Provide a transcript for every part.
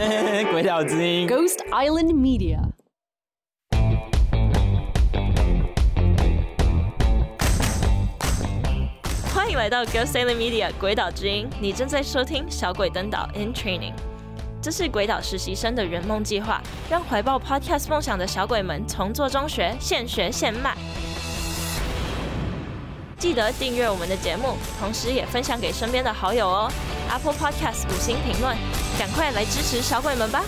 鬼岛之音，Ghost Island Media。欢迎来到 Ghost Island Media 鬼岛之音，你正在收听小鬼登岛 in training。这是鬼岛实习生的圆梦计划，让怀抱 Podcast 梦想的小鬼们从做中学，现学现卖。记得订阅我们的节目，同时也分享给身边的好友哦。Apple Podcast 五星评论，赶快来支持小鬼们吧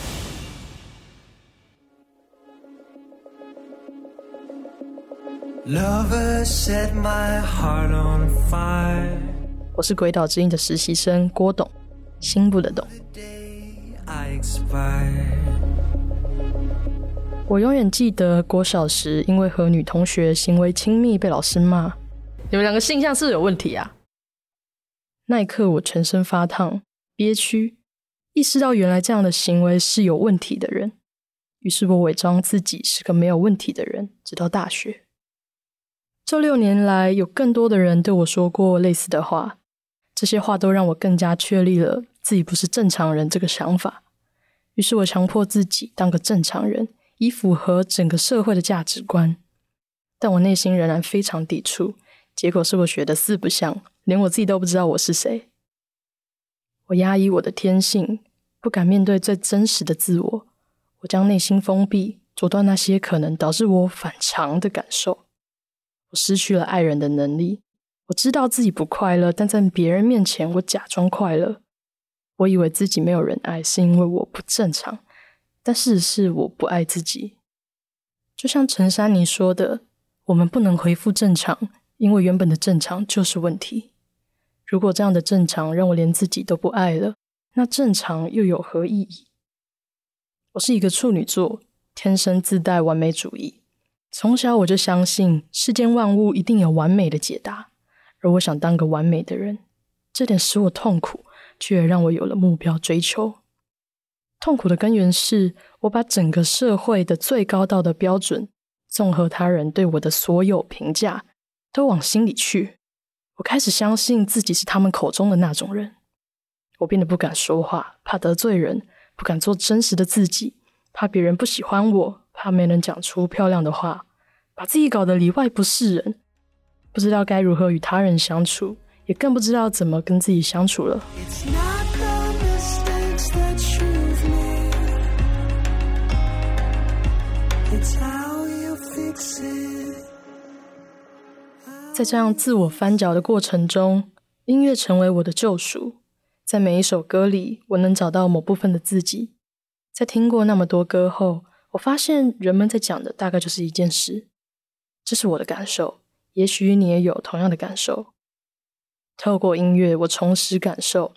！Lover set my heart on fire。我是鬼岛之音的实习生郭董，心不得懂。我永远记得国小时，因为和女同学行为亲密被老师骂。你们两个性向是不是有问题啊？那一刻，我全身发烫、憋屈，意识到原来这样的行为是有问题的人。于是我伪装自己是个没有问题的人，直到大学。这六年来，有更多的人对我说过类似的话，这些话都让我更加确立了自己不是正常人这个想法。于是我强迫自己当个正常人，以符合整个社会的价值观。但我内心仍然非常抵触。结果是我学的四不像，连我自己都不知道我是谁。我压抑我的天性，不敢面对最真实的自我。我将内心封闭，阻断那些可能导致我反常的感受。我失去了爱人的能力。我知道自己不快乐，但在别人面前我假装快乐。我以为自己没有人爱，是因为我不正常。但事实是我不爱自己。就像陈珊妮说的：“我们不能恢复正常。”因为原本的正常就是问题。如果这样的正常让我连自己都不爱了，那正常又有何意义？我是一个处女座，天生自带完美主义。从小我就相信世间万物一定有完美的解答，而我想当个完美的人。这点使我痛苦，却也让我有了目标追求。痛苦的根源是我把整个社会的最高道德标准，综合他人对我的所有评价。都往心里去，我开始相信自己是他们口中的那种人。我变得不敢说话，怕得罪人；不敢做真实的自己，怕别人不喜欢我，怕没能讲出漂亮的话，把自己搞得里外不是人，不知道该如何与他人相处，也更不知道怎么跟自己相处了。在这样自我翻搅的过程中，音乐成为我的救赎。在每一首歌里，我能找到某部分的自己。在听过那么多歌后，我发现人们在讲的大概就是一件事。这是我的感受，也许你也有同样的感受。透过音乐，我重拾感受。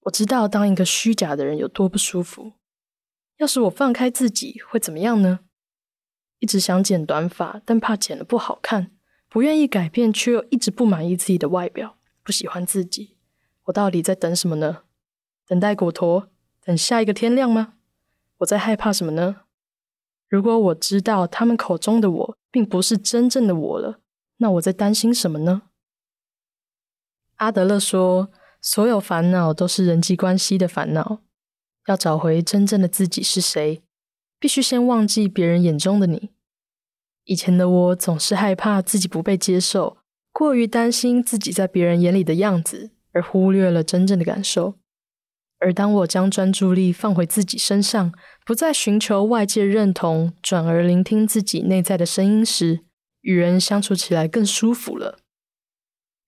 我知道当一个虚假的人有多不舒服。要是我放开自己，会怎么样呢？一直想剪短发，但怕剪了不好看。不愿意改变，却又一直不满意自己的外表，不喜欢自己。我到底在等什么呢？等待果陀？等下一个天亮吗？我在害怕什么呢？如果我知道他们口中的我并不是真正的我了，那我在担心什么呢？阿德勒说，所有烦恼都是人际关系的烦恼。要找回真正的自己是谁，必须先忘记别人眼中的你。以前的我总是害怕自己不被接受，过于担心自己在别人眼里的样子，而忽略了真正的感受。而当我将专注力放回自己身上，不再寻求外界认同，转而聆听自己内在的声音时，与人相处起来更舒服了。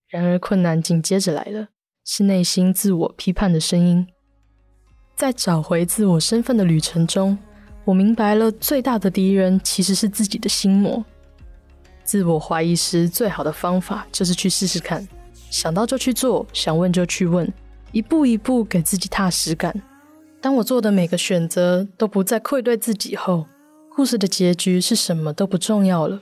然而，困难紧接着来了，是内心自我批判的声音。在找回自我身份的旅程中，我明白了，最大的敌人其实是自己的心魔。自我怀疑时，最好的方法就是去试试看，想到就去做，想问就去问，一步一步给自己踏实感。当我做的每个选择都不再愧对自己后，故事的结局是什么都不重要了。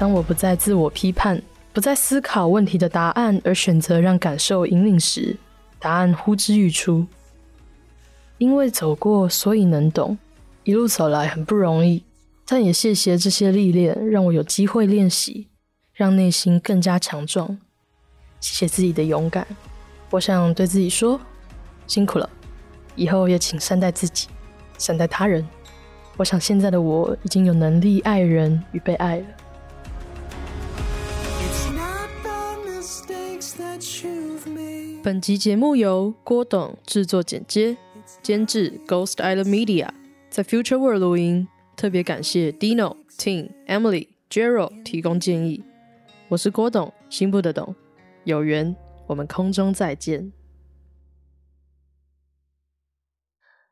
当我不再自我批判，不再思考问题的答案，而选择让感受引领时，答案呼之欲出。因为走过，所以能懂。一路走来很不容易，但也谢谢这些历练，让我有机会练习，让内心更加强壮。谢谢自己的勇敢，我想对自己说：辛苦了，以后也请善待自己，善待他人。我想现在的我已经有能力爱人与被爱了。本集节目由郭董制作剪接，监制 Ghost Island Media，在 Future World 录音。特别感谢 Dino、Ting、Emily、Gerald 提供建议。我是郭董，心不得懂。有缘我们空中再见。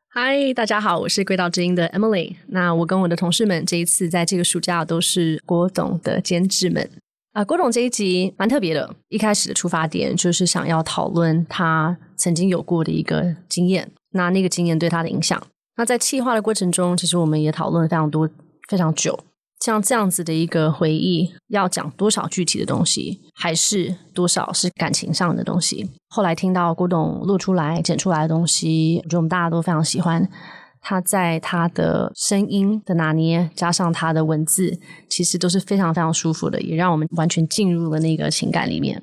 嗨，大家好，我是轨道之音的 Emily。那我跟我的同事们这一次在这个暑假都是郭董的监制们。啊，郭董这一集蛮特别的。一开始的出发点就是想要讨论他曾经有过的一个经验，那那个经验对他的影响。那在企划的过程中，其实我们也讨论了非常多、非常久。像这样子的一个回忆，要讲多少具体的东西，还是多少是感情上的东西？后来听到郭董录出来、剪出来的东西，我觉得我们大家都非常喜欢。他在他的声音的拿捏，加上他的文字，其实都是非常非常舒服的，也让我们完全进入了那个情感里面。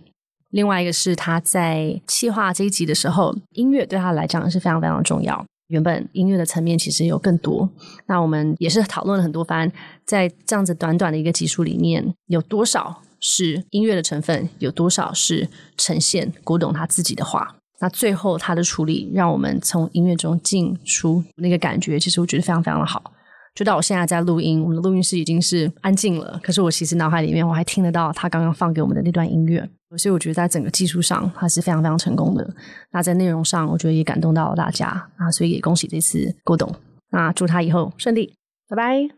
另外一个是他在气化这一集的时候，音乐对他来讲是非常非常重要。原本音乐的层面其实有更多，那我们也是讨论了很多番，在这样子短短的一个集数里面，有多少是音乐的成分，有多少是呈现古董他自己的话。那最后他的处理，让我们从音乐中进出那个感觉，其实我觉得非常非常的好。就到我现在在录音，我们的录音室已经是安静了，可是我其实脑海里面我还听得到他刚刚放给我们的那段音乐，所以我觉得在整个技术上还是非常非常成功的。那在内容上，我觉得也感动到了大家啊，所以也恭喜这次郭董，那祝他以后顺利，拜拜。